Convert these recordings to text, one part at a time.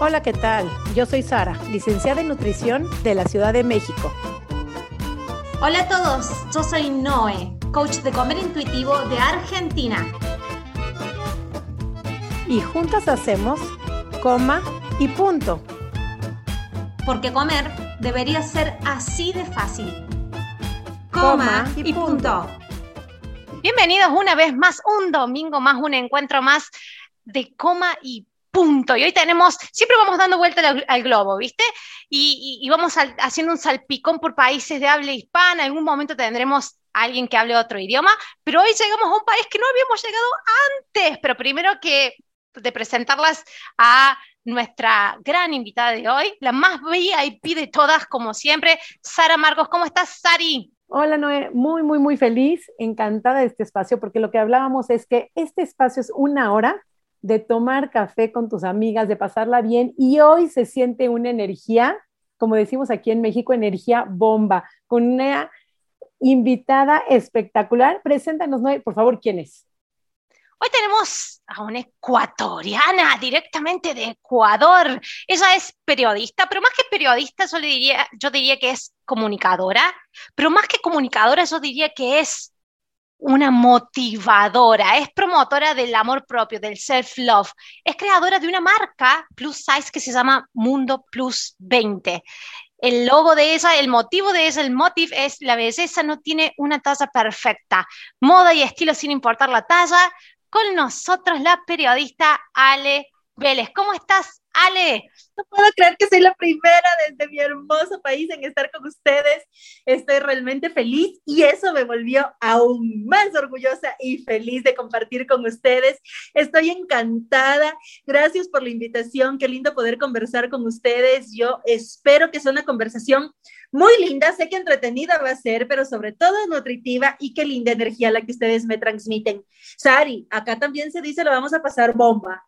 Hola, ¿qué tal? Yo soy Sara, licenciada en nutrición de la Ciudad de México. Hola a todos, yo soy Noé, coach de comer intuitivo de Argentina. Y juntas hacemos coma y punto. Porque comer debería ser así de fácil. Coma, y, punto. Bienvenidos una vez más, un domingo más, un encuentro más de coma y punto. Y hoy tenemos, siempre vamos dando vuelta al, globo, ¿viste? Y, vamos haciendo un salpicón por países de habla hispana. En algún momento tendremos a alguien que hable otro idioma, pero hoy llegamos a un país que no habíamos llegado antes. Pero primero que de presentarlas a nuestra gran invitada de hoy, la más VIP de todas, como siempre, Sara Marcos. ¿Cómo estás, Sari? Hola Noé, muy, muy, muy feliz, encantada de este espacio, porque lo que hablábamos es que este espacio es una hora de tomar café con tus amigas, de pasarla bien, y hoy se siente una energía, como decimos aquí en México, energía bomba, con una invitada espectacular. Preséntanos, Noé, por favor, ¿quién es? Hoy tenemos a una ecuatoriana directamente de Ecuador. Ella es periodista, pero más que periodista, yo, le diría, yo diría que es comunicadora, pero más que comunicadora, yo diría que es una motivadora, es promotora del amor propio, del self-love, es creadora de una marca plus size que se llama Mundo Plus 20. El logo de ella, el motivo de ella, el motive es la belleza no tiene una talla perfecta. Moda y estilo sin importar la talla, con nosotros la periodista Ale Vélez. ¿Cómo estás, Ale? No puedo creer que soy la primera desde mi hermoso país en estar con ustedes. Estoy realmente feliz y eso me volvió aún más orgullosa y feliz de compartir con ustedes. Estoy encantada. Gracias por la invitación. Qué lindo poder conversar con ustedes. Yo espero que sea una conversación muy linda, sé que entretenida va a ser, pero sobre todo nutritiva y qué linda energía la que ustedes me transmiten. Sari, acá también se dice lo vamos a pasar bomba.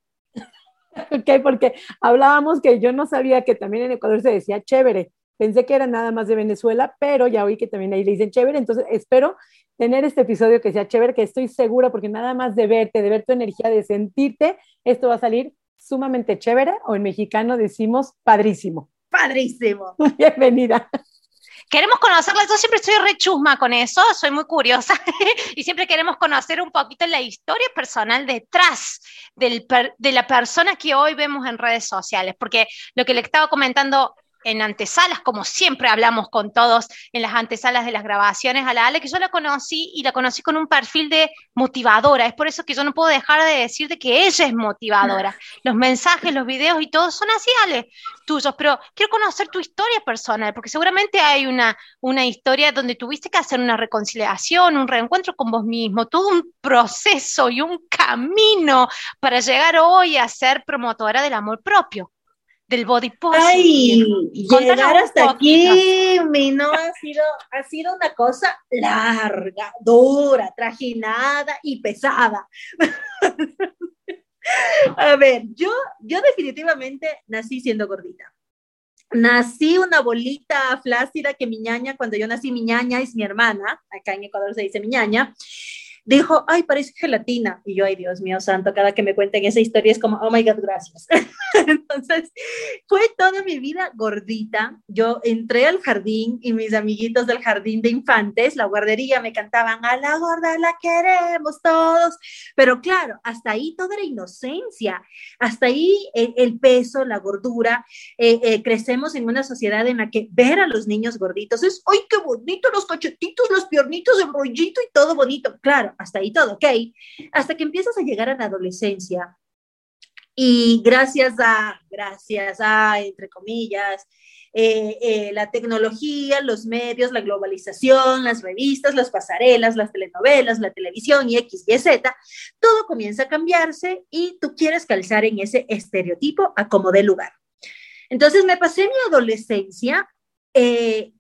Ok, porque hablábamos que yo no sabía que también en Ecuador se decía chévere. Pensé que era nada más de Venezuela, pero ya oí que también ahí le dicen chévere. Entonces espero tener este episodio que sea chévere, que estoy segura, porque nada más de verte, de ver tu energía, de sentirte, esto va a salir sumamente chévere, o en mexicano decimos padrísimo. Padrísimo. Bienvenida. Queremos conocerla, yo siempre estoy rechusma con eso, soy muy curiosa y siempre queremos conocer un poquito la historia personal detrás de la persona que hoy vemos en redes sociales, porque lo que le estaba comentando en antesalas, como siempre hablamos con todos en las antesalas de las grabaciones a la Ale, que yo la conocí y la conocí con un perfil de motivadora. Es por eso que yo no puedo dejar de decir de que ella es motivadora. Los mensajes, los videos y todo son así, Ale, tuyos. Pero quiero conocer tu historia personal, porque seguramente hay una, una historia donde tuviste que hacer una reconciliación, un reencuentro con vos mismo, todo un proceso y un camino para llegar hoy a ser promotora del amor propio del body positive. Ay, llegar hasta aquí, mi no ha sido, ha sido una cosa larga, dura, trajinada y pesada. A ver, yo, yo definitivamente nací siendo gordita. Nací una bolita flácida que mi ñaña, cuando yo nací, mi ñaña es mi hermana, acá en Ecuador se dice mi ñaña, dijo, ay, parece gelatina. Y yo, ay, Dios mío santo, cada que me cuenten esa historia es como, oh my God, gracias. Entonces, fue toda mi vida gordita. Yo entré al jardín y mis amiguitos del jardín de infantes, la guardería, me cantaban, a la gorda la queremos todos. Pero claro, hasta ahí toda era inocencia. Hasta ahí el, peso, la gordura. Eh, eh, crecemos en una sociedad en la que ver a los niños gorditos es, ay, qué bonito, los cachetitos, los piornitos, el rollito y todo bonito. Claro, hasta ahí todo, ok. Hasta que empiezas a llegar a la adolescencia y gracias a, gracias a, entre comillas, eh, eh, la tecnología, los medios, la globalización, las revistas, las pasarelas, las telenovelas, la televisión y X, Y, Z, todo comienza a cambiarse y tú quieres calzar en ese estereotipo a como de lugar. Entonces me pasé mi adolescencia eh,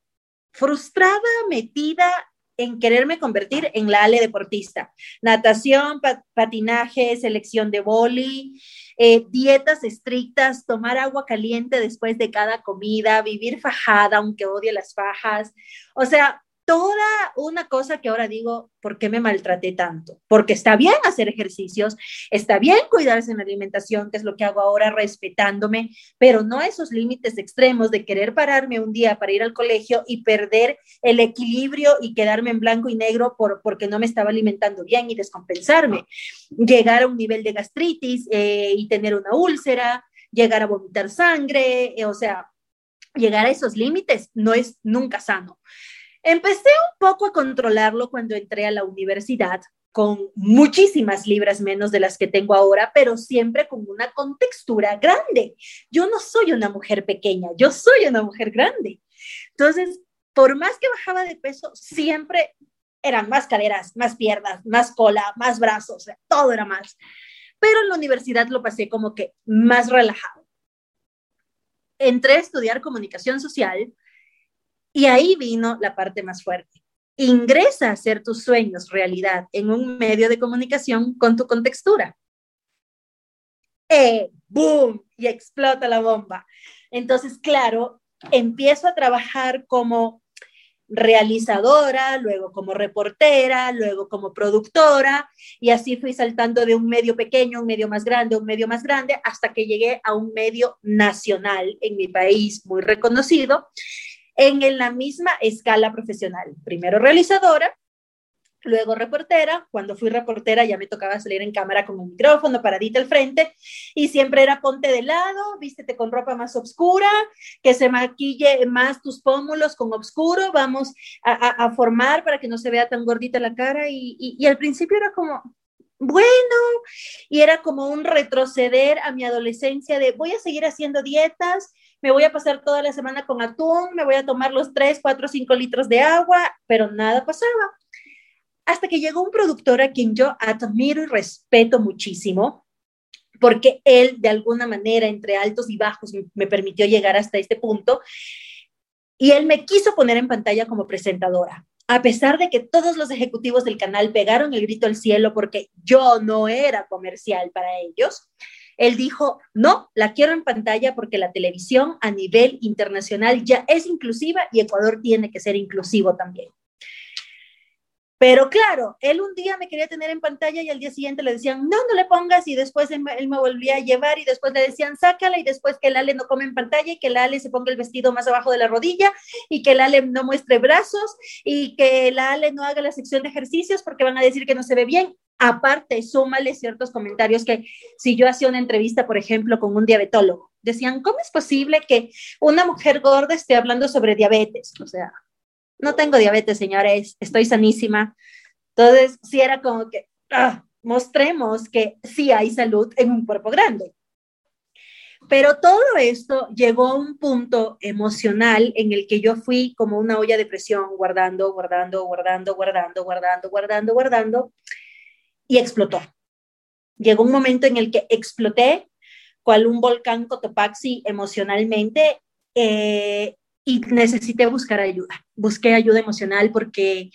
frustrada, metida en quererme convertir en la Ale deportista. Natación, patinaje, selección de boli, eh, dietas estrictas, tomar agua caliente después de cada comida, vivir fajada, aunque odie las fajas. O sea, toda una cosa que ahora digo, ¿por qué me maltraté tanto? Porque está bien hacer ejercicios, está bien cuidarse en la alimentación, que es lo que hago ahora respetándome, pero no esos límites extremos de querer pararme un día para ir al colegio y perder el equilibrio y quedarme en blanco y negro por, porque no me estaba alimentando bien y descompensarme. Llegar a un nivel de gastritis eh, y tener una úlcera, llegar a vomitar sangre, eh, o sea, llegar a esos límites no es nunca sano. Empecé un poco a controlarlo cuando entré a la universidad, con muchísimas libras menos de las que tengo ahora, pero siempre con una contextura grande. Yo no soy una mujer pequeña, yo soy una mujer grande. Entonces, por más que bajaba de peso, siempre eran más caderas, más piernas, más cola, más brazos, todo era más. Pero en la universidad lo pasé como que más relajado. Entré a estudiar comunicación social y ahí vino la parte más fuerte. Ingresa a hacer tus sueños realidad en un medio de comunicación con tu contextura. ¡Eh! ¡Boom! Y explota la bomba. Entonces, claro, empiezo a trabajar como realizadora, luego como reportera, luego como productora, y así fui saltando de un medio pequeño, un medio más grande, un medio más grande, hasta que llegué a un medio nacional en mi país muy reconocido, en la misma escala profesional. Primero realizadora, luego reportera. Cuando fui reportera ya me tocaba salir en cámara con un micrófono paradita al frente y siempre era ponte de lado, vístete con ropa más oscura, que se maquille más tus pómulos con oscuro, vamos a, formar para que no se vea tan gordita la cara y, y al principio era como, bueno, y era como un retroceder a mi adolescencia de voy a seguir haciendo dietas, me voy a pasar toda la semana con atún, me voy a tomar los 3, 4, 5 litros de agua, pero nada pasaba. Hasta que llegó un productor a quien yo admiro y respeto muchísimo, porque él de alguna manera, entre altos y bajos, me permitió llegar hasta este punto. Y él me quiso poner en pantalla como presentadora a pesar de que todos los ejecutivos del canal pegaron el grito al cielo porque yo no era comercial para ellos, él dijo, no, la quiero en pantalla porque la televisión a nivel internacional ya es inclusiva y Ecuador tiene que ser inclusivo también. Pero claro, él un día me quería tener en pantalla y al día siguiente le decían, no, no le pongas y después él, me volvía a llevar y después le decían, sácala y después que el Ale no come en pantalla y que el Ale se ponga el vestido más abajo de la rodilla y que el Ale no muestre brazos y que el Ale no haga la sección de ejercicios porque van a decir que no se ve bien. Aparte, súmale ciertos comentarios que si yo hacía una entrevista, por ejemplo, con un diabetólogo, decían, ¿cómo es posible que una mujer gorda esté hablando sobre diabetes? O sea, no tengo diabetes, señores, estoy sanísima. Entonces, sí era como que, ah, mostremos que sí hay salud en un cuerpo grande. Pero todo esto llegó a un punto emocional en el que yo fui como una olla de presión, guardando, guardando, guardando, guardando, guardando, guardando, guardando, y explotó. Llegó un momento en el que exploté, cual un volcán Cotopaxi emocionalmente, eh, y necesité buscar ayuda. Busqué ayuda emocional porque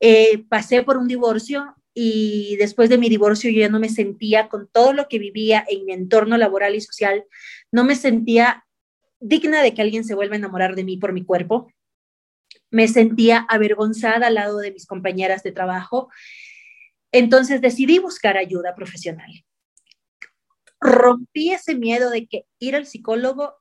eh, pasé por un divorcio y después de mi divorcio yo ya no me sentía con todo lo que vivía en mi entorno laboral y social, no me sentía digna de que alguien se vuelva a enamorar de mí por mi cuerpo. Me sentía avergonzada al lado de mis compañeras de trabajo. Entonces decidí buscar ayuda profesional. Rompí ese miedo de que ir al psicólogo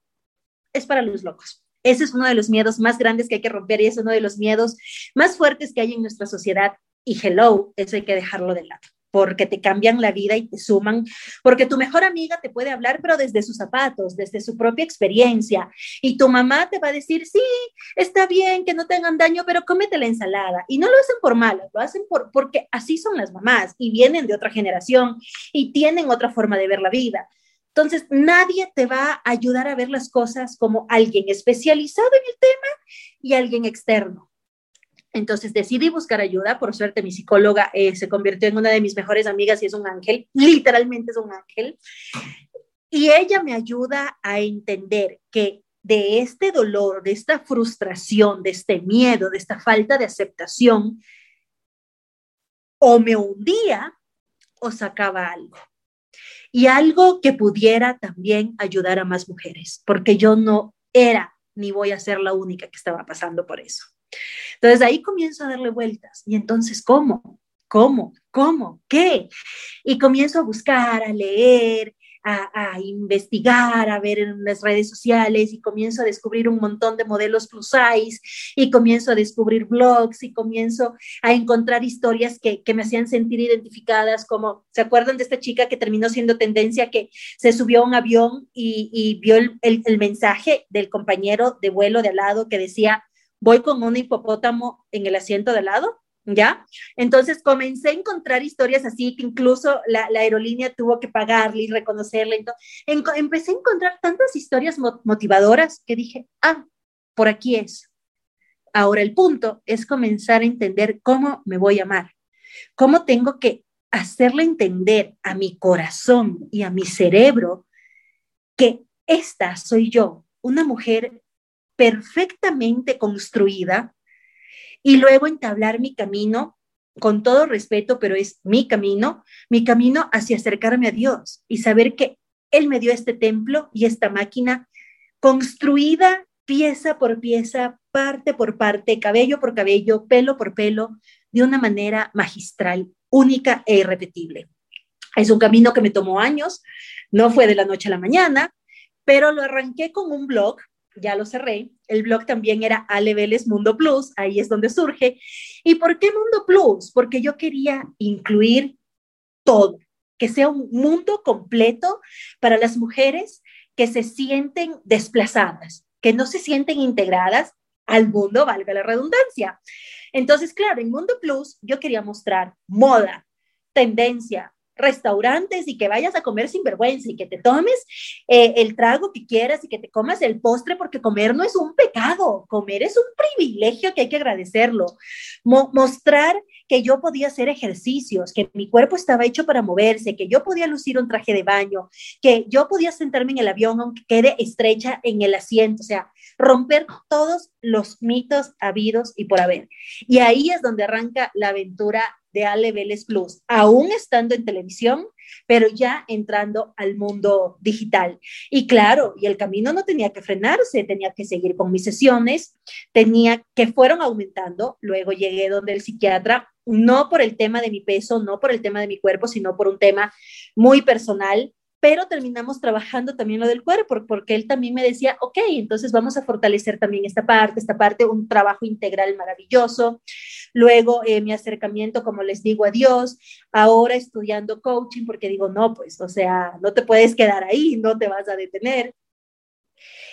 es para los locos. Ese es uno de los miedos más grandes que hay que romper y es uno de los miedos más fuertes que hay en nuestra sociedad. Y hello, eso hay que dejarlo de lado porque te cambian la vida y te suman, porque tu mejor amiga te puede hablar, pero desde sus zapatos, desde su propia experiencia, y tu mamá te va a decir, sí, está bien que no tengan daño, pero cómete la ensalada. Y no lo hacen por malo, lo hacen por, porque así son las mamás y vienen de otra generación y tienen otra forma de ver la vida. Entonces, nadie te va a ayudar a ver las cosas como alguien especializado en el tema y alguien externo. Entonces decidí buscar ayuda. Por suerte, mi psicóloga eh, se convirtió en una de mis mejores amigas y es un ángel, literalmente es un ángel. Y ella me ayuda a entender que de este dolor, de esta frustración, de este miedo, de esta falta de aceptación, o me hundía o sacaba algo y algo que pudiera también ayudar a más mujeres, porque yo no era ni voy a ser la única que estaba pasando por eso. Entonces ahí comienzo a darle vueltas. Y entonces, ¿cómo? ¿Cómo? ¿Cómo? ¿Qué? Y comienzo a buscar, a leer, a, investigar, a ver en las redes sociales y comienzo a descubrir un montón de modelos plus size y comienzo a descubrir blogs y comienzo a encontrar historias que, me hacían sentir identificadas, como, ¿se acuerdan de esta chica que terminó siendo tendencia, que se subió a un avión y, vio el, el mensaje del compañero de vuelo de al lado que decía, voy con un hipopótamo en el asiento de al lado? ¿Ya? Entonces comencé a encontrar historias así que incluso la, aerolínea tuvo que pagarle y reconocerle. Entonces, empecé a encontrar tantas historias motivadoras que dije, ah, por aquí es. Ahora el punto es comenzar a entender cómo me voy a amar, cómo tengo que hacerle entender a mi corazón y a mi cerebro que esta soy yo, una mujer perfectamente construida, y luego entablar mi camino con todo respeto, pero es mi camino, mi camino hacia acercarme a Dios y saber que Él me dio este templo y esta máquina construida pieza por pieza, parte por parte, cabello por cabello, pelo por pelo, de una manera magistral, única e irrepetible. Es un camino que me tomó años, no fue de la noche a la mañana, pero lo arranqué con un blog ya lo cerré. El blog también era Ale Vélez Mundo Plus, ahí es donde surge. ¿Y por qué Mundo Plus? Porque yo quería incluir todo, que sea un mundo completo para las mujeres que se sienten desplazadas, que no se sienten integradas al mundo, valga la redundancia. Entonces, claro, en Mundo Plus yo quería mostrar moda, tendencia, restaurantes y que vayas a comer sin vergüenza y que te tomes eh, el trago que quieras y que te comas el postre, porque comer no es un pecado, comer es un privilegio que hay que agradecerlo. mostrar que yo podía hacer ejercicios, que mi cuerpo estaba hecho para moverse, que yo podía lucir un traje de baño, que yo podía sentarme en el avión aunque quede estrecha en el asiento, o sea, romper todos los mitos habidos y por haber. Y ahí es donde arranca la aventura de Ale Vélez Plus, aún estando en televisión, pero ya entrando al mundo digital. Y claro, y el camino no tenía que frenarse, tenía que seguir con mis sesiones, tenía que fueron aumentando. Luego llegué donde el psiquiatra, no por el tema de mi peso, no por el tema de mi cuerpo, sino por un tema muy personal pero terminamos trabajando también lo del cuerpo, porque él también me decía, ok, entonces vamos a fortalecer también esta parte, esta parte, un trabajo integral maravilloso. Luego eh, mi acercamiento, como les digo, a Dios, ahora estudiando coaching, porque digo, no, pues, o sea, no te puedes quedar ahí, no te vas a detener.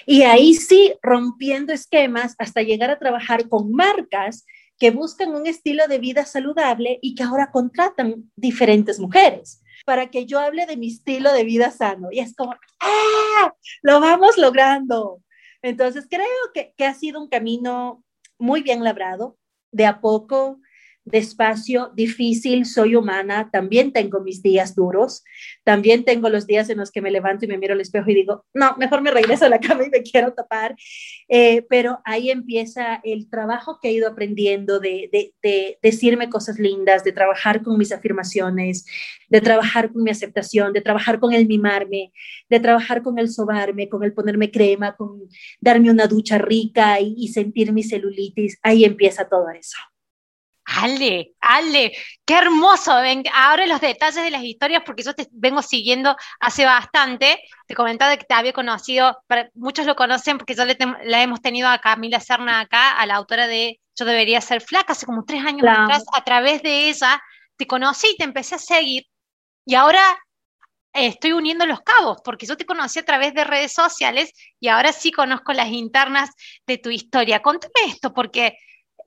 Y ahí sí, rompiendo esquemas hasta llegar a trabajar con marcas que buscan un estilo de vida saludable y que ahora contratan diferentes mujeres para que yo hable de mi estilo de vida sano. Y es como, ¡ah! Lo vamos logrando. Entonces creo que, que ha sido un camino muy bien labrado, de a poco despacio, difícil, soy humana, también tengo mis días duros, también tengo los días en los que me levanto y me miro al espejo y digo, no, mejor me regreso a la cama y me quiero tapar, eh, pero ahí empieza el trabajo que he ido aprendiendo de, de, de, decirme cosas lindas, de trabajar con mis afirmaciones, de trabajar con mi aceptación, de trabajar con el mimarme, de trabajar con el sobarme, con el ponerme crema, con darme una ducha rica y, y sentir mi celulitis, ahí empieza todo eso. Ale, Ale, qué hermoso. Ven, ahora los detalles de las historias, porque yo te vengo siguiendo hace bastante. Te comentaba que te había conocido, muchos lo conocen porque yo le la hemos tenido a Camila Serna acá, a la autora de Yo debería ser flaca, hace como tres años atrás. A través de ella te conocí y te empecé a seguir. Y ahora estoy uniendo los cabos, porque yo te conocí a través de redes sociales y ahora sí conozco las internas de tu historia. Contame esto, porque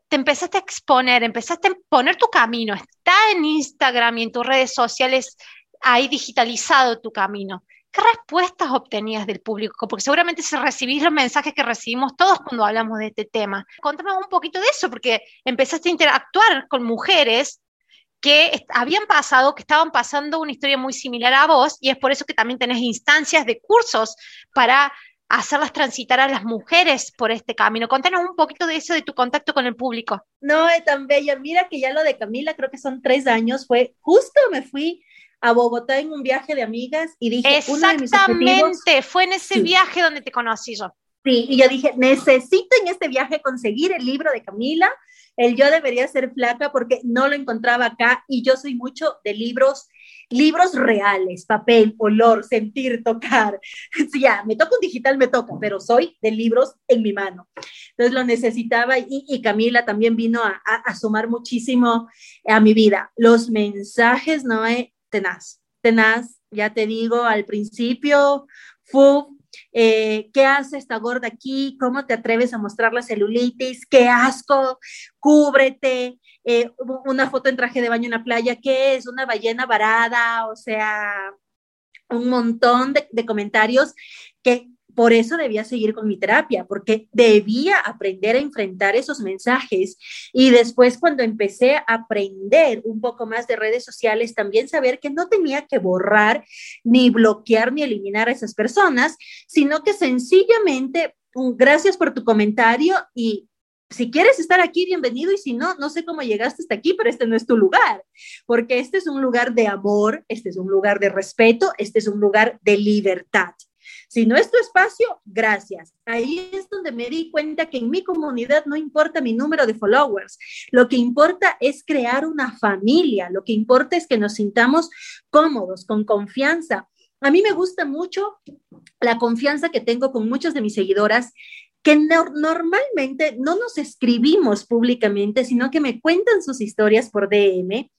te empezaste a exponer, empezaste a poner tu camino, está en Instagram y en tus redes sociales ahí digitalizado tu camino. ¿Qué respuestas obtenías del público? Porque seguramente si recibís los mensajes que recibimos todos cuando hablamos de este tema. Contame un poquito de eso, porque empezaste a interactuar con mujeres que habían pasado, que estaban pasando una historia muy similar a vos, y es por eso que también tenés instancias de cursos para hacerlas transitar a las mujeres por este camino. Contanos un poquito de eso, de tu contacto con el público. No, es tan bella. Mira que ya lo de Camila, creo que son tres años, fue justo me fui a Bogotá en un viaje de amigas y dije, Exactamente, fue en ese viaje donde te conocí yo. Sí, y yo dije, necesito en este viaje conseguir el libro de Camila, el yo debería ser flaca porque no lo encontraba acá y yo soy mucho de libros, libros reales, papel, olor, sentir, tocar. Ya, me toca un digital, me toca, pero soy de libros en mi mano. Entonces lo necesitaba y, Camila también vino a, a, sumar muchísimo a mi vida. Los mensajes, no tenaz, tenaz, ya te digo, al principio, fue eh, ¿qué hace esta gorda aquí? ¿Cómo te atreves a mostrar la celulitis? ¡Qué asco! Cúbrete. Eh, una foto en traje de baño en la playa, ¿qué es? Una ballena varada, o sea, un montón de, de comentarios que por eso debía seguir con mi terapia, porque debía aprender a enfrentar esos mensajes. Y después cuando empecé a aprender un poco más de redes sociales, también saber que no tenía que borrar, ni bloquear, ni eliminar a esas personas, sino que sencillamente, gracias por tu comentario y si quieres estar aquí, bienvenido, y si no, no sé cómo llegaste hasta aquí, pero este no es tu lugar, porque este es un lugar de amor, este es un lugar de respeto, este es un lugar de libertad. Si no es tu espacio, gracias. Ahí es donde me di cuenta que en mi comunidad no importa mi número de followers. Lo que importa es crear una familia. Lo que importa es que nos sintamos cómodos, con confianza. A mí me gusta mucho la confianza que tengo con muchas de mis seguidoras que normalmente no nos escribimos públicamente, sino que me cuentan sus historias por DM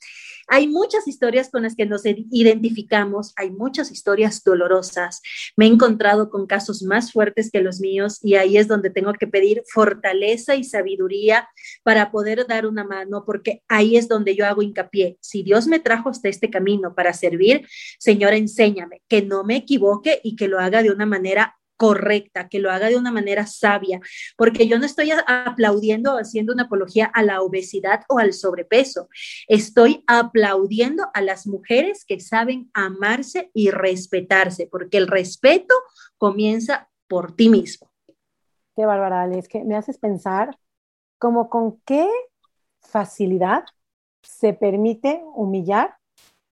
hay muchas historias con las que nos identificamos, hay muchas historias dolorosas. Me he encontrado con casos más fuertes que los míos y ahí es donde tengo que pedir fortaleza y sabiduría para poder dar una mano, porque ahí es donde yo hago hincapié. Si Dios me trajo hasta este camino para servir, Señor, enséñame que no me equivoque y que lo haga de una manera correcta, que lo haga de una manera sabia, porque yo no estoy aplaudiendo o haciendo una apología a la obesidad o al sobrepeso, estoy aplaudiendo a las mujeres que saben amarse y respetarse, porque el respeto comienza por ti mismo. Qué bárbara, es que me haces pensar como con qué facilidad se permite humillar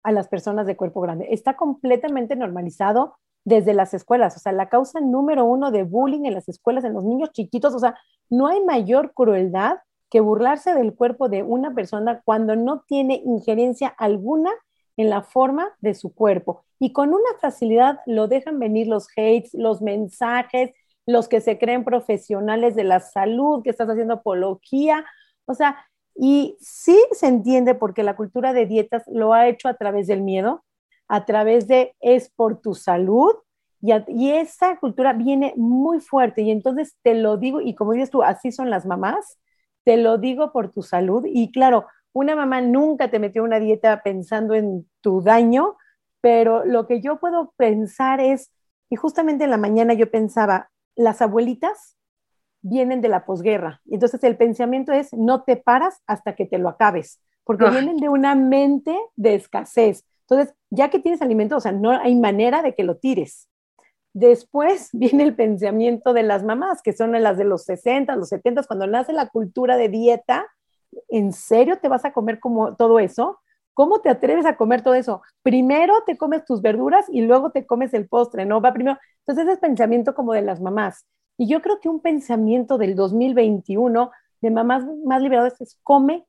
a las personas de cuerpo grande. Está completamente normalizado desde las escuelas. O sea, la causa número uno de bullying en las escuelas, en los niños chiquitos, o sea, no hay mayor crueldad que burlarse del cuerpo de una persona cuando no tiene injerencia alguna en la forma de su cuerpo. Y con una facilidad lo dejan venir los hates, los mensajes, los que se creen profesionales de la salud, que estás haciendo apología. O sea, y sí se entiende porque la cultura de dietas lo ha hecho a través del miedo, a través de es por tu salud y, esa cultura viene muy fuerte y entonces te lo digo y como dices tú, así son las mamás, te lo digo por tu salud y claro, una mamá nunca te metió una dieta pensando en tu daño, pero lo que yo puedo pensar es, y justamente en la mañana yo pensaba, las abuelitas vienen de la posguerra. Entonces el pensamiento es, no te paras hasta que te lo acabes, porque vienen de una mente de escasez. Entonces, ya que tienes alimento, o sea, no hay manera de que lo tires. Después viene el pensamiento de las mamás, que son las de los 60, los 70, cuando nace la cultura de dieta, ¿en serio te vas a comer como todo eso? ¿Cómo te atreves a comer todo eso? Primero te comes tus verduras y luego te comes el postre, ¿no? Va primero. Entonces, ese es pensamiento como de las mamás. Y yo creo que un pensamiento del 2021 de mamás más liberadas es come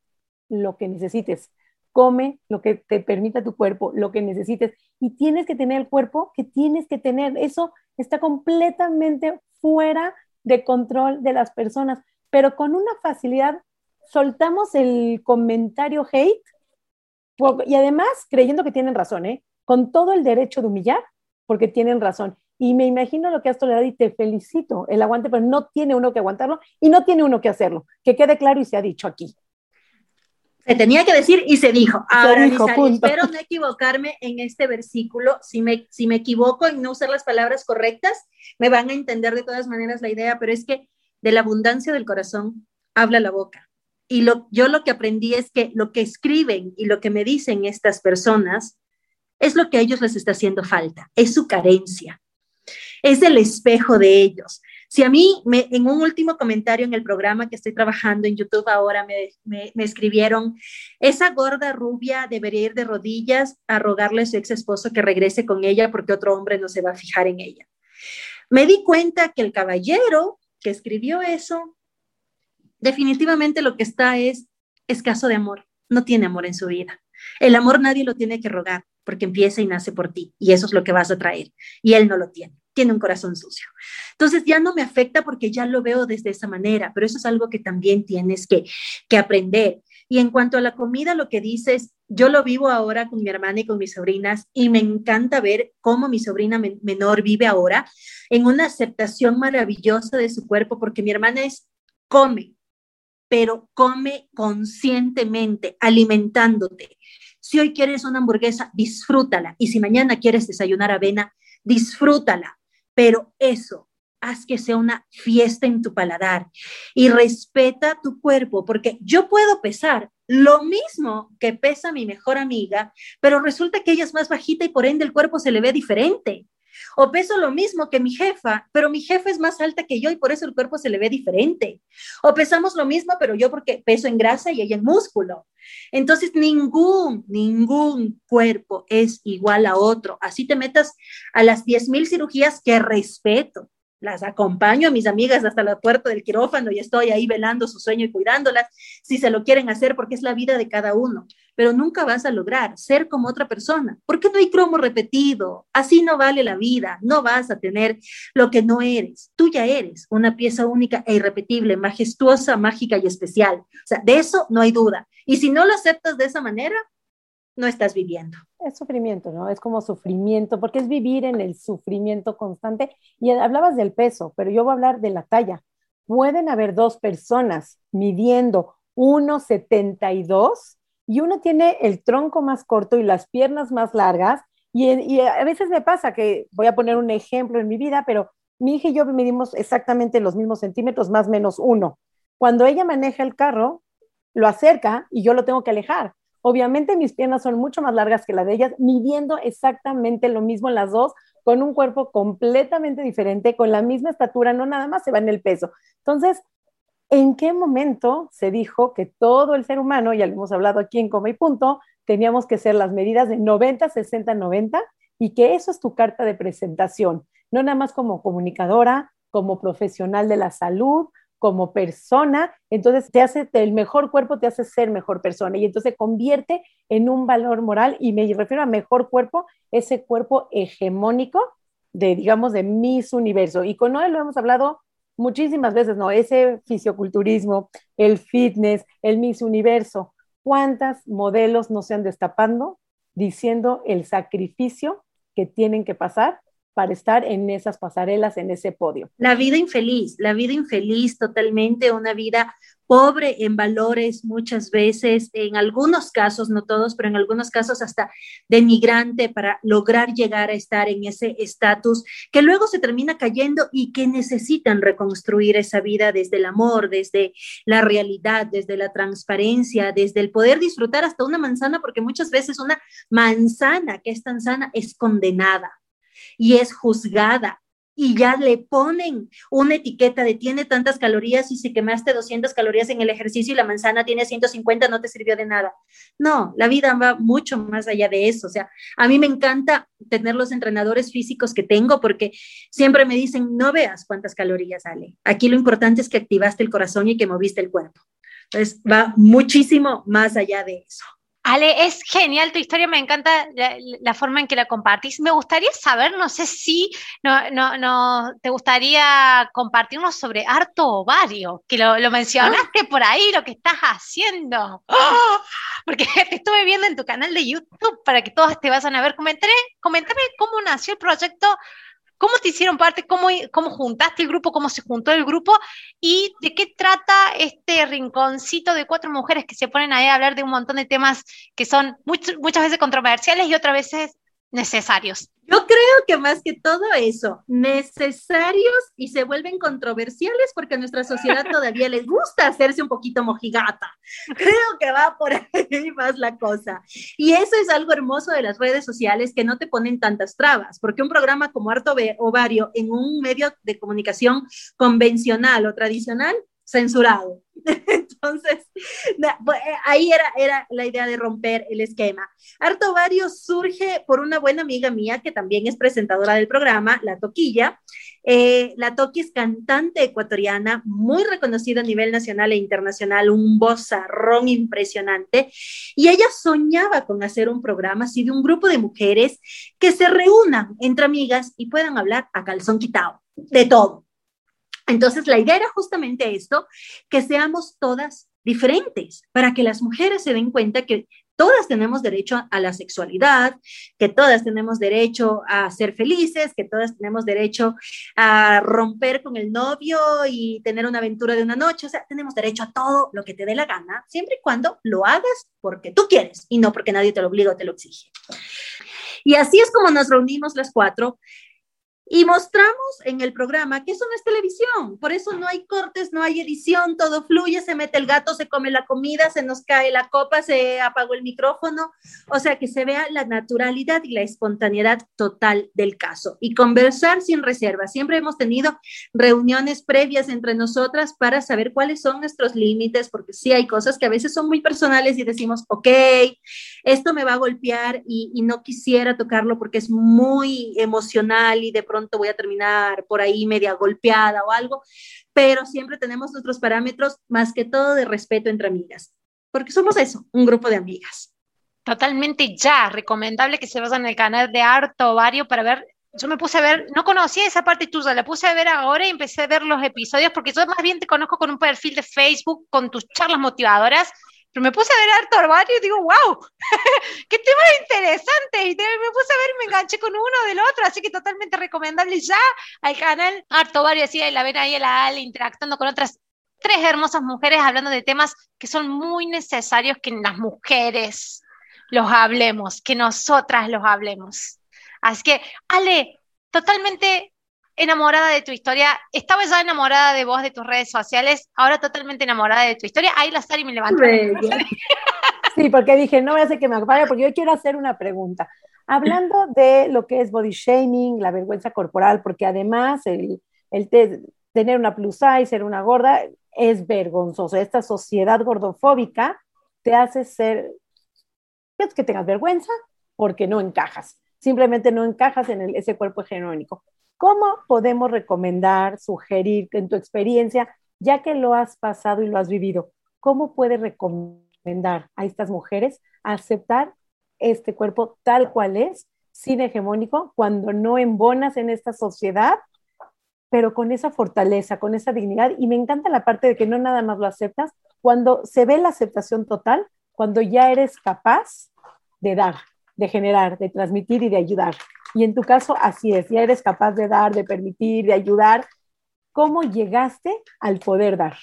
lo que necesites come lo que te permita tu cuerpo, lo que necesites, y tienes que tener el cuerpo que tienes que tener. Eso está completamente fuera de control de las personas, pero con una facilidad soltamos el comentario hate y además creyendo que tienen razón, ¿eh? con todo el derecho de humillar, porque tienen razón. Y me imagino lo que has tolerado y te felicito el aguante, pero no tiene uno que aguantarlo y no tiene uno que hacerlo. Que quede claro y se ha dicho aquí. Se tenía que decir y se dijo. Ahora, espero no equivocarme en este versículo. Si me, si me equivoco en no usar las palabras correctas, me van a entender de todas maneras la idea, pero es que de la abundancia del corazón habla la boca. Y lo, yo lo que aprendí es que lo que escriben y lo que me dicen estas personas es lo que a ellos les está haciendo falta, es su carencia, es el espejo de ellos. Si a mí, me, en un último comentario en el programa que estoy trabajando en YouTube ahora, me, escribieron, esa gorda rubia debería ir de rodillas a rogarle a su ex esposo que regrese con ella porque otro hombre no se va a fijar en ella. me di cuenta que el caballero que escribió eso, definitivamente lo que está es escaso de amor, no tiene amor en su vida. El amor nadie lo tiene que rogar porque empieza y nace por ti y eso es lo que vas a traer y él no lo tiene, tiene un corazón sucio. Entonces ya no me afecta porque ya lo veo desde esa manera, pero eso es algo que también tienes que, que aprender. Y en cuanto a la comida, lo que dices, yo lo vivo ahora con mi hermana y con mis sobrinas y me encanta ver cómo mi sobrina menor vive ahora en una aceptación maravillosa de su cuerpo porque mi hermana es come, pero come conscientemente, alimentándote. Si hoy quieres una hamburguesa, disfrútala. Y si mañana quieres desayunar avena, disfrútala. Pero eso, haz que sea una fiesta en tu paladar y respeta tu cuerpo, porque yo puedo pesar lo mismo que pesa mi mejor amiga, pero resulta que ella es más bajita y por ende el cuerpo se le ve diferente. O peso lo mismo que mi jefa, pero mi jefa es más alta que yo y por eso el cuerpo se le ve diferente. O pesamos lo mismo, pero yo porque peso en grasa y ella en músculo. Entonces, ningún, ningún cuerpo es igual a otro. Así te metas a las 10.000 cirugías que respeto las acompaño a mis amigas hasta la puerta del quirófano y estoy ahí velando su sueño y cuidándolas, si se lo quieren hacer, porque es la vida de cada uno. Pero nunca vas a lograr ser como otra persona, porque no hay cromo repetido. Así no vale la vida, no vas a tener lo que no eres. Tú ya eres una pieza única e irrepetible, majestuosa, mágica y especial. O sea, de eso no hay duda. Y si no lo aceptas de esa manera, no estás viviendo. Es sufrimiento, ¿no? Es como sufrimiento, porque es vivir en el sufrimiento constante. Y hablabas del peso, pero yo voy a hablar de la talla. Pueden haber dos personas midiendo 1,72 y uno tiene el tronco más corto y las piernas más largas. Y, y, a veces me pasa que, voy a poner un ejemplo en mi vida, pero mi hija y yo medimos exactamente los mismos centímetros, más menos uno. Cuando ella maneja el carro, lo acerca y yo lo tengo que alejar Obviamente mis piernas son mucho más largas que las de ellas, midiendo exactamente lo mismo las dos, con un cuerpo completamente diferente, con la misma estatura, no nada más se va en el peso. Entonces, ¿en qué momento se dijo que todo el ser humano, ya lo hemos hablado aquí en Coma y Punto, teníamos que ser las medidas de 90, 60, 90 y que eso es tu carta de presentación, no nada más como comunicadora, como profesional de la salud, como persona, entonces te hace, el mejor cuerpo te hace ser mejor persona y entonces convierte en un valor moral y me refiero a mejor cuerpo, ese cuerpo hegemónico de, digamos, de Miss Universo. Y con él lo hemos hablado muchísimas veces, ¿no? Ese fisioculturismo, el fitness, el Miss Universo. ¿Cuántas modelos no se han destapando diciendo el sacrificio que tienen que pasar para estar en esas pasarelas, en ese podio. La vida infeliz, la vida infeliz totalmente, una vida pobre en valores muchas veces, en algunos casos, no todos, pero en algunos casos hasta denigrante para lograr llegar a estar en ese estatus que luego se termina cayendo y que necesitan reconstruir esa vida desde el amor, desde la realidad, desde la transparencia, desde el poder disfrutar hasta una manzana, porque muchas veces una manzana que es tan sana es condenada y es juzgada y ya le ponen una etiqueta de tiene tantas calorías y si quemaste 200 calorías en el ejercicio y la manzana tiene 150 no te sirvió de nada. No, la vida va mucho más allá de eso. O sea, a mí me encanta tener los entrenadores físicos que tengo porque siempre me dicen, no veas cuántas calorías sale. Aquí lo importante es que activaste el corazón y que moviste el cuerpo. Entonces, va muchísimo más allá de eso. Ale, es genial tu historia, me encanta la, forma en que la compartís. Me gustaría saber, no sé si no, no, no te gustaría compartirnos sobre harto ovario, que lo, mencionaste por ahí, lo que estás haciendo. Porque te estuve viendo en tu canal de YouTube para que todos te vayan a ver. Coméntame, coméntame cómo nació el proyecto ¿Cómo te hicieron parte? ¿Cómo, ¿Cómo juntaste el grupo? ¿Cómo se juntó el grupo? ¿Y de qué trata este rinconcito de cuatro mujeres que se ponen ahí a hablar de un montón de temas que son muchas veces controversiales y otras veces necesarios? Yo creo que más que todo eso, necesarios y se vuelven controversiales porque a nuestra sociedad todavía les gusta hacerse un poquito mojigata. Creo que va por ahí más la cosa. Y eso es algo hermoso de las redes sociales que no te ponen tantas trabas, porque un programa como Harto Ovario en un medio de comunicación convencional o tradicional, censurado Entonces, eh, ahí era, era la idea de romper el esquema. Harto Varios surge por una buena amiga mía que también es presentadora del programa, La Toquilla. Eh, la Toqui es cantante ecuatoriana, muy reconocida a nivel nacional e internacional, un vozarrón impresionante. Y ella soñaba con hacer un programa así de un grupo de mujeres que se reúnan entre amigas y puedan hablar a calzón quitado de todo entonces, la idea era justamente esto, que seamos todas diferentes, para que las mujeres se den cuenta que todas tenemos derecho a la sexualidad, que todas tenemos derecho a ser felices, que todas tenemos derecho a romper con el novio y tener una aventura de una noche, o sea, tenemos derecho a todo lo que te dé la gana, siempre y cuando lo hagas porque tú quieres y no porque nadie te lo obliga o te lo exige. Y así es como nos reunimos las cuatro y mostramos en el programa que eso no es televisión, por eso no hay cortes, no hay edición, todo fluye, se mete el gato, se come la comida, se nos cae la copa, se apagó el micrófono, o sea, que se vea la naturalidad y la espontaneidad total del caso. Y conversar sin reserva. Siempre hemos tenido reuniones previas entre nosotras para saber cuáles son nuestros límites, porque sí hay cosas que a veces son muy personales y decimos, ok, esto me va a golpear y, y no quisiera tocarlo porque es muy emocional y de pronto voy a terminar por ahí media golpeada o algo, pero siempre tenemos nuestros parámetros más que todo de respeto entre amigas, porque somos eso, un grupo de amigas. Totalmente ya, recomendable que se vayan al canal de Harto Vario para ver yo me puse a ver, no conocía esa parte tuya, la puse a ver ahora y empecé a ver los episodios porque yo más bien te conozco con un perfil de Facebook, con tus charlas motivadoras pero me puse a ver harto armario y digo, wow, qué tema interesante. Y me puse a ver me enganché con uno del otro, así que totalmente recomendable ya al canal Harto Vario, así la ven ahí a la Ale interactuando con otras tres hermosas mujeres hablando de temas que son muy necesarios que las mujeres los hablemos, que nosotras los hablemos. Así que, Ale, totalmente enamorada de tu historia, estaba ya enamorada de vos, de tus redes sociales, ahora totalmente enamorada de tu historia. Ahí la Sari me levantó. Sí, porque dije, no voy a hacer que me apague, porque yo quiero hacer una pregunta. Hablando de lo que es body shaming, la vergüenza corporal, porque además el, el tener una plus size, ser una gorda, es vergonzoso. Esta sociedad gordofóbica te hace ser, es que tengas vergüenza porque no encajas. Simplemente no encajas en ese cuerpo hegemónico. ¿Cómo podemos recomendar, sugerir en tu experiencia, ya que lo has pasado y lo has vivido, cómo puedes recomendar a estas mujeres aceptar este cuerpo tal cual es, sin hegemónico, cuando no embonas en esta sociedad, pero con esa fortaleza, con esa dignidad? Y me encanta la parte de que no nada más lo aceptas, cuando se ve la aceptación total, cuando ya eres capaz de dar, de generar, de transmitir y de ayudar. Y en tu caso, así es, ya eres capaz de dar, de permitir, de ayudar. ¿Cómo llegaste al poder dar?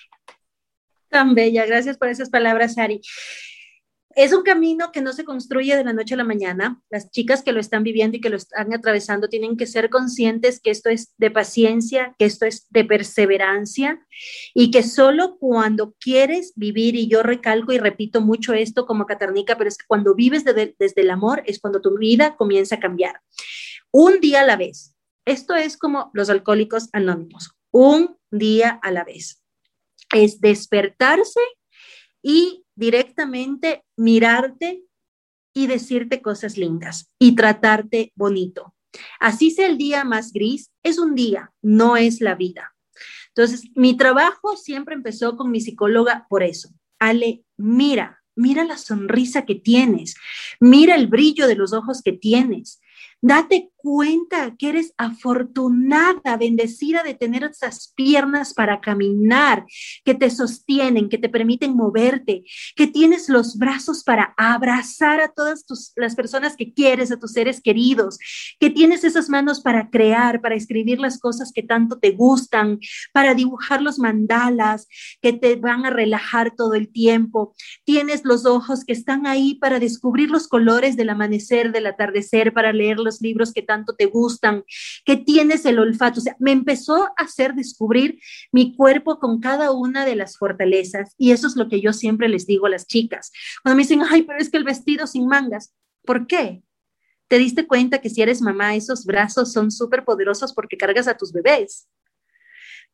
Tan bella, gracias por esas palabras, Ari. Es un camino que no se construye de la noche a la mañana. Las chicas que lo están viviendo y que lo están atravesando tienen que ser conscientes que esto es de paciencia, que esto es de perseverancia y que solo cuando quieres vivir, y yo recalco y repito mucho esto como caternica, pero es que cuando vives desde el amor es cuando tu vida comienza a cambiar. Un día a la vez. Esto es como los alcohólicos anónimos. Un día a la vez. Es despertarse y directamente mirarte y decirte cosas lindas y tratarte bonito. Así sea el día más gris, es un día, no es la vida. Entonces, mi trabajo siempre empezó con mi psicóloga por eso. Ale, mira, mira la sonrisa que tienes, mira el brillo de los ojos que tienes, Date cuenta que eres afortunada, bendecida de tener esas piernas para caminar, que te sostienen, que te permiten moverte, que tienes los brazos para abrazar a todas las personas que quieres, a tus seres queridos, que tienes esas manos para crear, para escribir las cosas que tanto te gustan, para dibujar los mandalas que te van a relajar todo el tiempo. Tienes los ojos que están ahí para descubrir los colores del amanecer, del atardecer, para leerlos libros que tanto te gustan, que tienes el olfato. O sea, me empezó a hacer descubrir mi cuerpo con cada una de las fortalezas. Y eso es lo que yo siempre les digo a las chicas. Cuando me dicen, ay, pero es que el vestido sin mangas, ¿por qué? ¿Te diste cuenta que si eres mamá, esos brazos son súper poderosos porque cargas a tus bebés?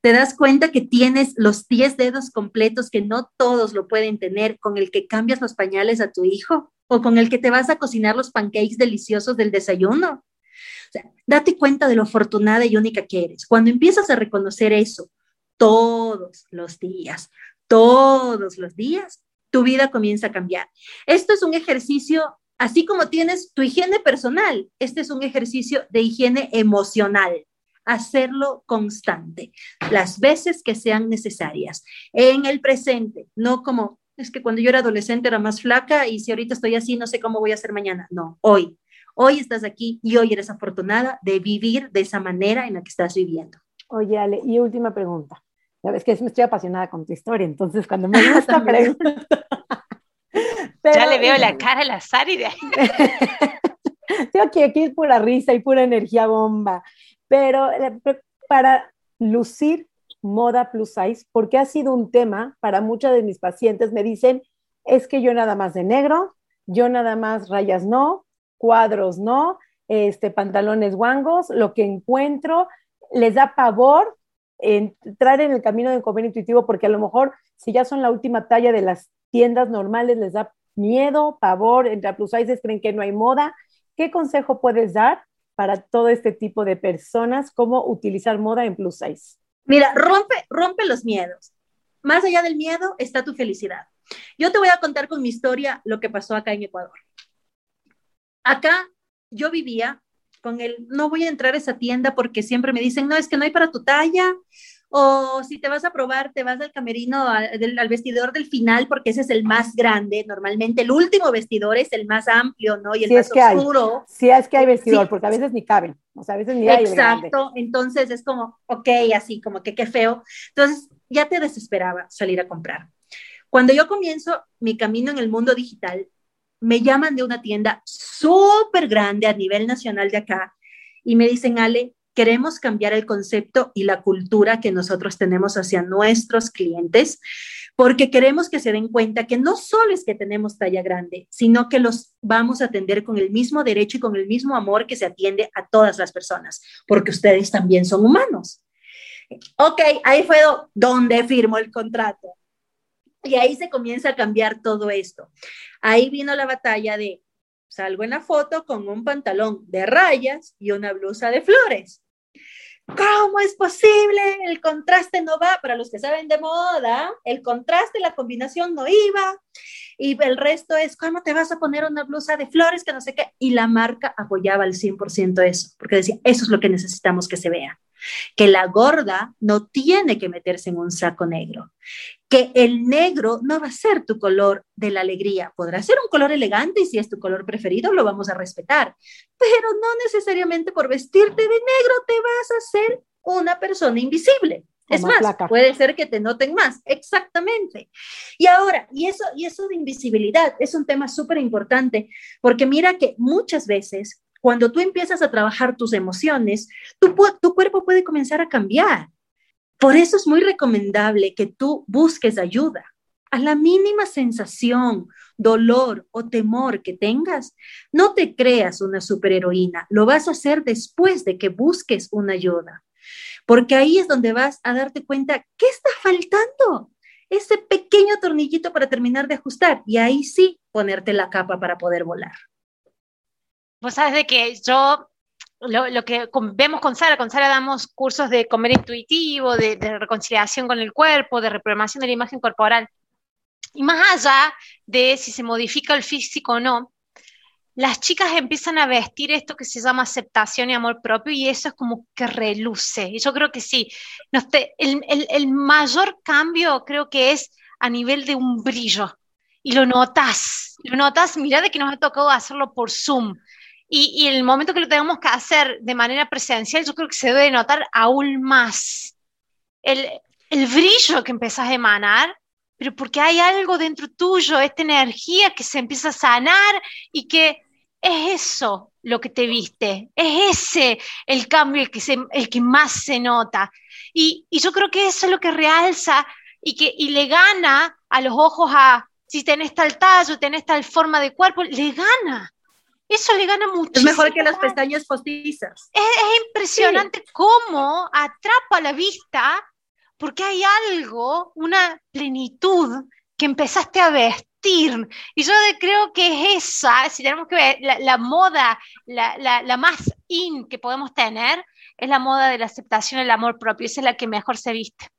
te das cuenta que tienes los 10 dedos completos que no todos lo pueden tener, con el que cambias los pañales a tu hijo o con el que te vas a cocinar los pancakes deliciosos del desayuno. Date cuenta de lo afortunada y única que eres. Cuando empiezas a reconocer eso todos los días, todos los días, tu vida comienza a cambiar. Esto es un ejercicio, así como tienes tu higiene personal, este es un ejercicio de higiene emocional. Hacerlo constante, las veces que sean necesarias, en el presente, no como, es que cuando yo era adolescente era más flaca y si ahorita estoy así, no sé cómo voy a ser mañana. No, hoy. Hoy estás aquí y hoy eres afortunada de vivir de esa manera en la que estás viviendo. Oye, Ale, y última pregunta. Sabes que me estoy apasionada con tu historia, entonces cuando me gusta preguntar. ya le veo la cara a la Sari de Tengo que aquí es pura risa y pura energía bomba, pero eh, para lucir moda plus size, porque ha sido un tema para muchas de mis pacientes, me dicen, es que yo nada más de negro, yo nada más rayas no, cuadros no, este, pantalones guangos, lo que encuentro, les da pavor entrar en el camino del comer intuitivo, porque a lo mejor si ya son la última talla de las tiendas normales, les da miedo, pavor, entre plus sizes creen que no hay moda. ¿Qué consejo puedes dar para todo este tipo de personas? ¿Cómo utilizar moda en plus size? Mira, rompe, rompe los miedos. Más allá del miedo está tu felicidad. Yo te voy a contar con mi historia lo que pasó acá en Ecuador. Acá yo vivía con el, no voy a entrar a esa tienda porque siempre me dicen, no, es que no hay para tu talla, o si te vas a probar, te vas al camerino, al, vestidor del final, porque ese es el más grande. Normalmente el último vestidor es el más amplio, ¿no? Y el más oscuro. Sí, es que hay vestidor, porque a veces ni caben, o sea, a veces ni hay. Exacto, entonces es como, ok, así, como que qué feo. Entonces ya te desesperaba salir a comprar. Cuando yo comienzo mi camino en el mundo digital, me llaman de una tienda súper grande a nivel nacional de acá y me dicen, Ale, queremos cambiar el concepto y la cultura que nosotros tenemos hacia nuestros clientes, porque queremos que se den cuenta que no solo es que tenemos talla grande, sino que los vamos a atender con el mismo derecho y con el mismo amor que se atiende a todas las personas, porque ustedes también son humanos. Ok, ahí fue donde firmó el contrato. Y ahí se comienza a cambiar todo esto. Ahí vino la batalla de, salgo en la foto con un pantalón de rayas y una blusa de flores. ¿Cómo es posible? El contraste no va, para los que saben de moda, el contraste, la combinación no iba, y el resto es, ¿cómo te vas a poner una blusa de flores que no sé qué? Y la marca apoyaba al 100% eso, porque decía, eso es lo que necesitamos que se vea que la gorda no tiene que meterse en un saco negro, que el negro no va a ser tu color de la alegría, podrá ser un color elegante y si es tu color preferido lo vamos a respetar, pero no necesariamente por vestirte de negro te vas a ser una persona invisible. es más, puede ser que te noten más, exactamente. Y ahora, y eso, y eso de invisibilidad es un tema súper importante, porque mira que muchas veces cuando tú empiezas a trabajar tus emociones, tu, cuerpo puede comenzar a cambiar. Por eso es muy recomendable que tú busques ayuda. A la mínima sensación, dolor o temor que tengas, no te creas una superheroína, lo vas a hacer después de que busques una ayuda, porque ahí es donde vas a darte cuenta, ¿qué está faltando? Ese pequeño tornillito para terminar de ajustar y ahí sí ponerte la capa para poder volar. Vos sabes de que yo, lo, que vemos con Sara, con Sara damos cursos de comer intuitivo, de, reconciliación con el cuerpo, de reprogramación de la imagen corporal. Y más allá de si se modifica el físico o no, las chicas empiezan a vestir esto que se llama aceptación y amor propio y eso es como que reluce. Y yo creo que sí, el, el, mayor cambio creo que es a nivel de un brillo. Y lo notas, lo notas, mira de que nos ha tocado hacerlo por Zoom. Y, en el momento que lo tengamos que hacer de manera presencial, yo creo que se debe notar aún más el, el brillo que empezás a emanar, pero porque hay algo dentro tuyo, esta energía que se empieza a sanar y que es eso lo que te viste, es ese el cambio el que, se, el que más se nota. Y, y, yo creo que eso es lo que realza y, que, y le gana a los ojos a, si tenés tal tallo, tenés tal forma de cuerpo, le gana. Eso le gana mucho. Es mejor que las pestañas postizas. Es, impresionante cómo atrapa la vista porque hay algo, una plenitud que empezaste a vestir. Y yo creo que es esa, si tenemos que ver la, moda, la, la, más in que podemos tener, es la moda de la aceptación, el amor propio. Esa es la que mejor se viste.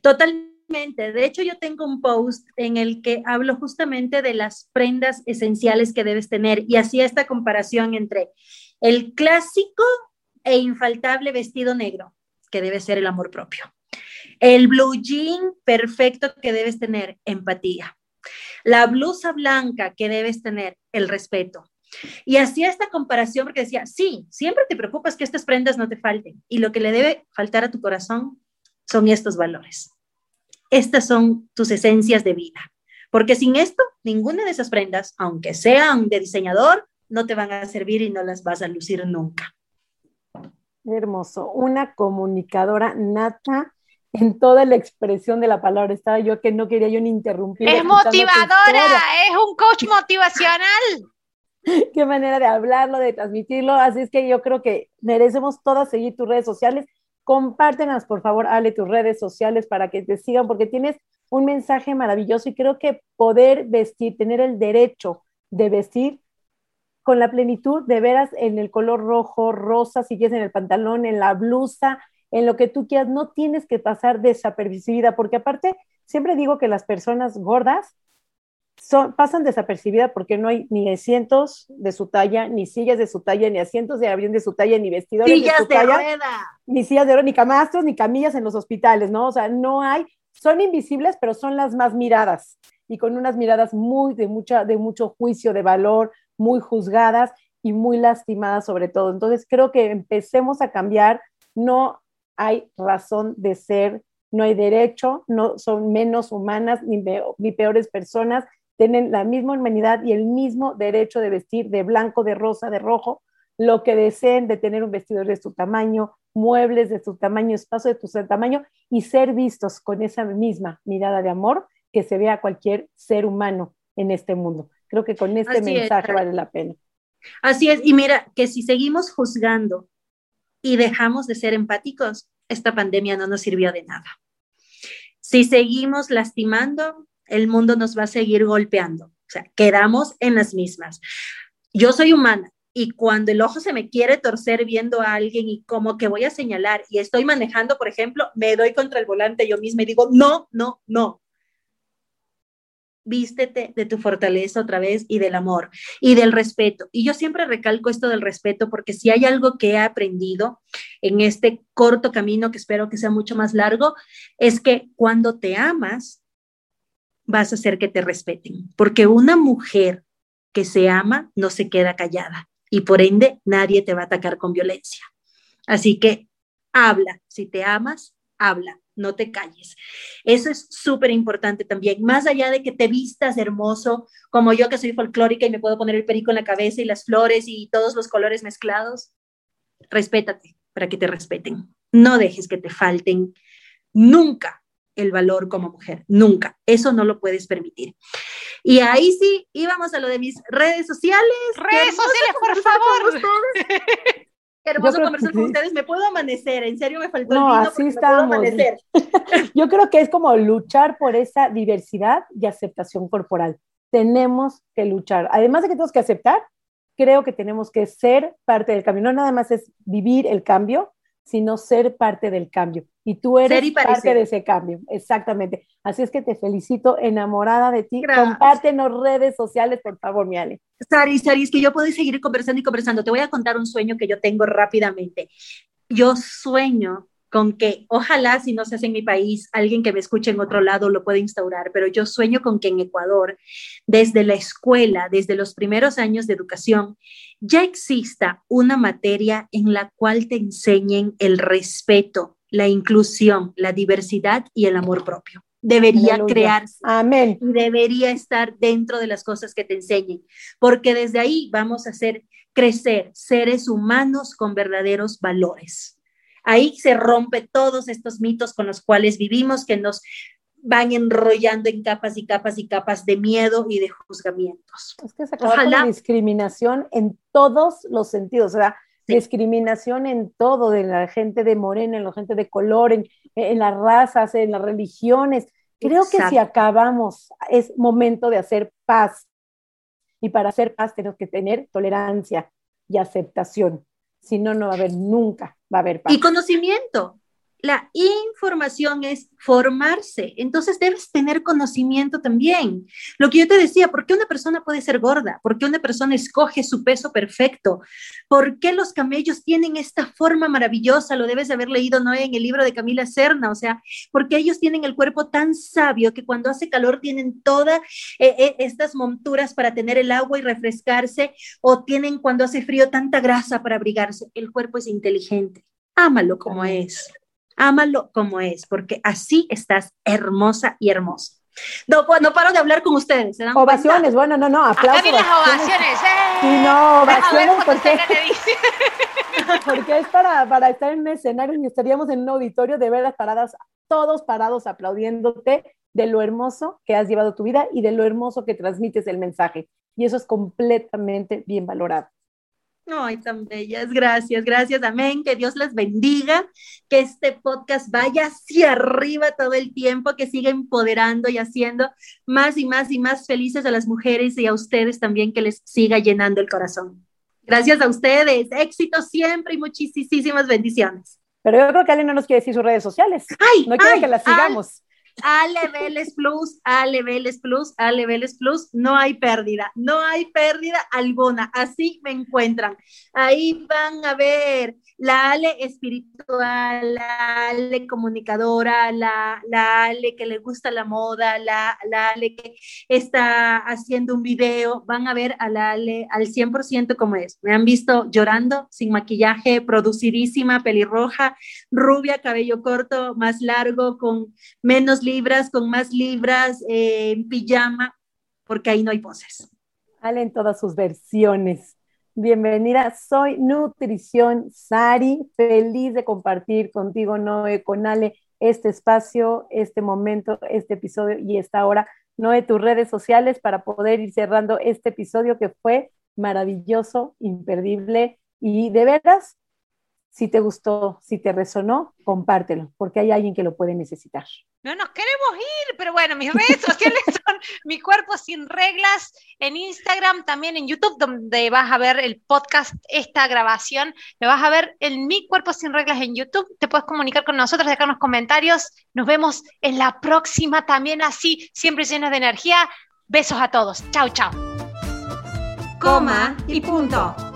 Totalmente. De hecho, yo tengo un post en el que hablo justamente de las prendas esenciales que debes tener y hacía esta comparación entre el clásico e infaltable vestido negro, que debe ser el amor propio. El blue jean perfecto que debes tener, empatía. La blusa blanca que debes tener, el respeto. Y hacía esta comparación porque decía, sí, siempre te preocupas que estas prendas no te falten. Y lo que le debe faltar a tu corazón son estos valores. Estas son tus esencias de vida. Porque sin esto, ninguna de esas prendas, aunque sean de diseñador, no te van a servir y no las vas a lucir nunca. Hermoso. Una comunicadora nata en toda la expresión de la palabra. Estaba yo que no quería yo ni interrumpir. Es motivadora, es un coach motivacional. Qué manera de hablarlo, de transmitirlo. Así es que yo creo que merecemos todas seguir tus redes sociales. Compártenas, por favor, Ale, tus redes sociales para que te sigan, porque tienes un mensaje maravilloso y creo que poder vestir, tener el derecho de vestir con la plenitud de veras en el color rojo, rosa, si quieres en el pantalón, en la blusa, en lo que tú quieras, no tienes que pasar desapercibida, porque aparte, siempre digo que las personas gordas son, pasan desapercibida porque no hay ni asientos de su talla, ni sillas de su talla, ni asientos de avión de su talla, ni vestidores de su talla, ni sillas de oro, ni camastros, ni camillas en los hospitales, ¿no? O sea, no hay, son invisibles, pero son las más miradas y con unas miradas muy de mucha de mucho juicio de valor, muy juzgadas y muy lastimadas sobre todo. Entonces, creo que empecemos a cambiar, no hay razón de ser, no hay derecho, no son menos humanas ni, ni peores personas, tienen la misma humanidad y el mismo derecho de vestir de blanco, de rosa, de rojo, lo que deseen, de tener un vestido de su tamaño, muebles de su tamaño, espacio de tu tamaño y ser vistos con esa misma mirada de amor que se vea cualquier ser humano en este mundo. Creo que con este mensaje vale la pena. Así es, y mira, que si seguimos juzgando y dejamos de ser empáticos, esta pandemia no nos sirvió de nada. Si seguimos lastimando, el mundo nos va a seguir golpeando. O sea, quedamos en las mismas. Yo soy humana y cuando el ojo se me quiere torcer viendo a alguien y como que voy a señalar y estoy manejando, por ejemplo, me doy contra el volante yo misma y digo, no, no, no. Vístete de tu fortaleza otra vez y del amor y del respeto. Y yo siempre recalco esto del respeto porque si hay algo que he aprendido en este corto camino, que espero que sea mucho más largo, es que cuando te amas, vas a hacer que te respeten, porque una mujer que se ama no se queda callada y por ende nadie te va a atacar con violencia. Así que habla, si te amas, habla, no te calles. Eso es súper importante también, más allá de que te vistas hermoso, como yo que soy folclórica y me puedo poner el perico en la cabeza y las flores y todos los colores mezclados, respétate para que te respeten. No dejes que te falten nunca el valor como mujer, nunca. Eso no lo puedes permitir. Y ahí sí, íbamos a lo de mis redes sociales. Redes sociales, por favor. Qué hermoso conversar con ustedes. Me puedo amanecer, en serio me faltó no, el así estamos. Yo creo que es como luchar por esa diversidad y aceptación corporal. Tenemos que luchar. Además de que tenemos que aceptar, creo que tenemos que ser parte del cambio. No nada más es vivir el cambio, sino ser parte del cambio. Y tú eres parte de ese cambio, exactamente. Así es que te felicito, enamorada de ti. Compártenos redes sociales, por favor, mi Ale. Sari, Sari, es que yo puedo seguir conversando y conversando. Te voy a contar un sueño que yo tengo rápidamente. Yo sueño con que ojalá si no se hace en mi país, alguien que me escuche en otro lado lo pueda instaurar, pero yo sueño con que en Ecuador, desde la escuela, desde los primeros años de educación, ya exista una materia en la cual te enseñen el respeto, la inclusión, la diversidad y el amor propio. Debería crearse. Amén. Y debería estar dentro de las cosas que te enseñen, porque desde ahí vamos a hacer crecer seres humanos con verdaderos valores. Ahí se rompe todos estos mitos con los cuales vivimos que nos van enrollando en capas y capas y capas de miedo y de juzgamientos. Es que se acaba la discriminación en todos los sentidos. O sea, discriminación en todo, de la gente de morena, en la gente de color, en, en las razas, en las religiones. Creo que si acabamos, es momento de hacer paz. Y para hacer paz tenemos que tener tolerancia y aceptación. Si no, no va a haber nunca, va a haber paz. Y conocimiento la información es formarse, entonces debes tener conocimiento también. Lo que yo te decía, ¿por qué una persona puede ser gorda? ¿Por qué una persona escoge su peso perfecto? ¿Por qué los camellos tienen esta forma maravillosa? Lo debes haber leído, ¿no? En el libro de Camila Serna, o sea, porque ellos tienen el cuerpo tan sabio que cuando hace calor tienen todas eh, eh, estas monturas para tener el agua y refrescarse, o tienen cuando hace frío tanta grasa para abrigarse. El cuerpo es inteligente. Ámalo como es. Ámalo como es, porque así estás hermosa y hermosa. No, pues, no paro de hablar con ustedes. Ovaciones, bueno, no, no, aplausos. las ovaciones. ¡eh! no, ovaciones porque, porque es para, para estar en un escenario y estaríamos en un auditorio de veras paradas, todos parados aplaudiéndote de lo hermoso que has llevado tu vida y de lo hermoso que transmites el mensaje. Y eso es completamente bien valorado. Ay, tan bellas, gracias, gracias, amén, que Dios les bendiga, que este podcast vaya hacia arriba todo el tiempo, que siga empoderando y haciendo más y más y más felices a las mujeres y a ustedes también, que les siga llenando el corazón. Gracias a ustedes, éxito siempre y muchísimas bendiciones. Pero yo creo que Ale no nos quiere decir sus redes sociales. Ay, no quiere que las sigamos. Ale Vélez Plus, Ale Plus, Ale Plus, no hay pérdida, no hay pérdida alguna, así me encuentran. Ahí van a ver la Ale espiritual, la Ale comunicadora, la, la Ale que le gusta la moda, la, la Ale que está haciendo un video, van a ver a la Ale al 100% como es. Me han visto llorando, sin maquillaje, producidísima, pelirroja, rubia, cabello corto, más largo, con menos libras, con más libras, eh, en pijama, porque ahí no hay poses. Ale en todas sus versiones. Bienvenida, soy Nutrición Sari, feliz de compartir contigo, Noé, con Ale, este espacio, este momento, este episodio y esta hora. Noé, tus redes sociales para poder ir cerrando este episodio que fue maravilloso, imperdible y de veras si te gustó, si te resonó, compártelo, porque hay alguien que lo puede necesitar. No nos queremos ir, pero bueno, mis redes sociales son Mi Cuerpo Sin Reglas en Instagram, también en YouTube, donde vas a ver el podcast, esta grabación, lo vas a ver en Mi Cuerpo Sin Reglas en YouTube, te puedes comunicar con nosotros, dejarnos comentarios, nos vemos en la próxima también así, siempre llenos de energía. Besos a todos, chao, chao. Coma y punto.